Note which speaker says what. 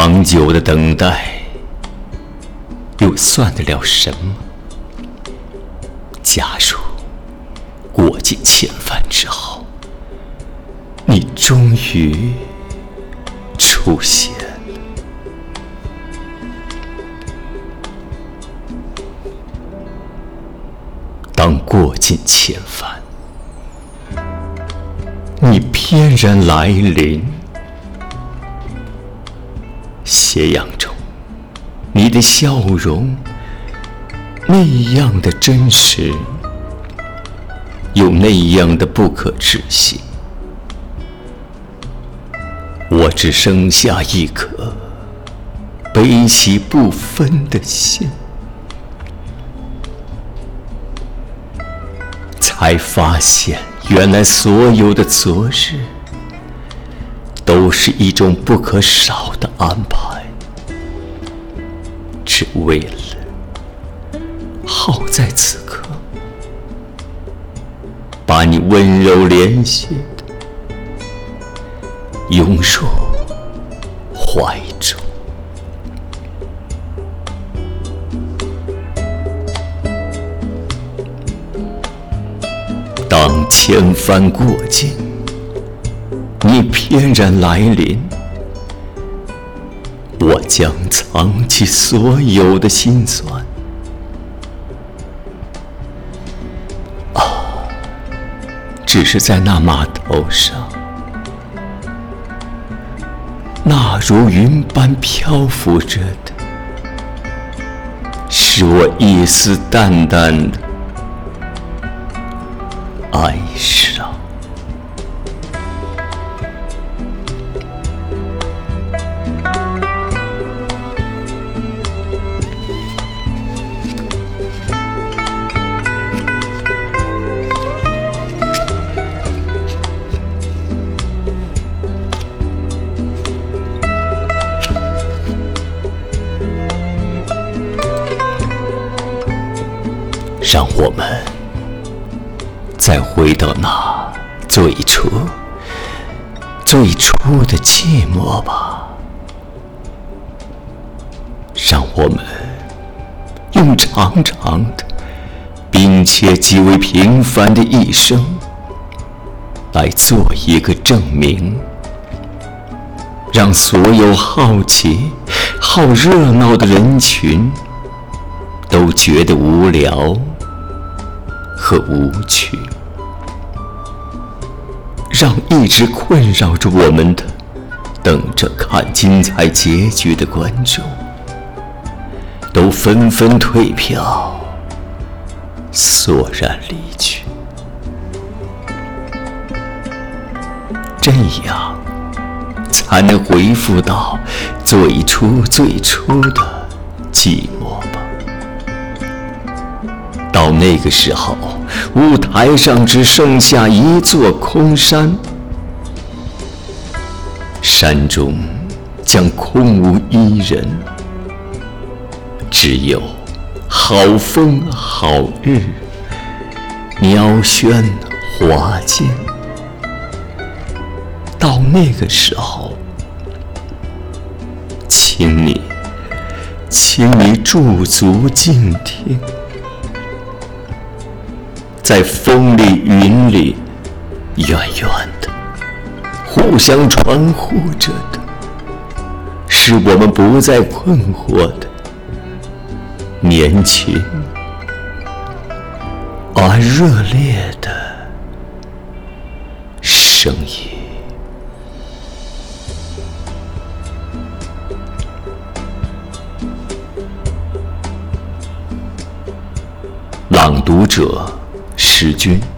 Speaker 1: 长久的等待，又算得了什么？假如过尽千帆之后，你终于出现了，当过尽千帆，你翩然来临。斜阳中，你的笑容那样的真实，又那样的不可置信。我只剩下一颗悲喜不分的心，才发现原来所有的昨日。都是一种不可少的安排，只为了好在此刻把你温柔怜惜的拥入怀中。当千帆过尽。你翩然来临，我将藏起所有的心酸。啊，只是在那码头上，那如云般漂浮着的，是我一丝淡淡的哀伤。让我们再回到那最初、最初的寂寞吧。让我们用长长的，并且极为平凡的一生，来做一个证明，让所有好奇、好热闹的人群都觉得无聊。和无趣，让一直困扰着我们的、等着看精彩结局的观众，都纷纷退票，索然离去。这样，才能恢复到最初最初的寂寞吧。到那个时候，舞台上只剩下一座空山，山中将空无一人，只有好风好日，鸟喧花间。到那个时候，请你，请你驻足静听。在风里云里，远远的，互相传呼着的，是我们不再困惑的年轻而热烈的声音。朗读者。时君。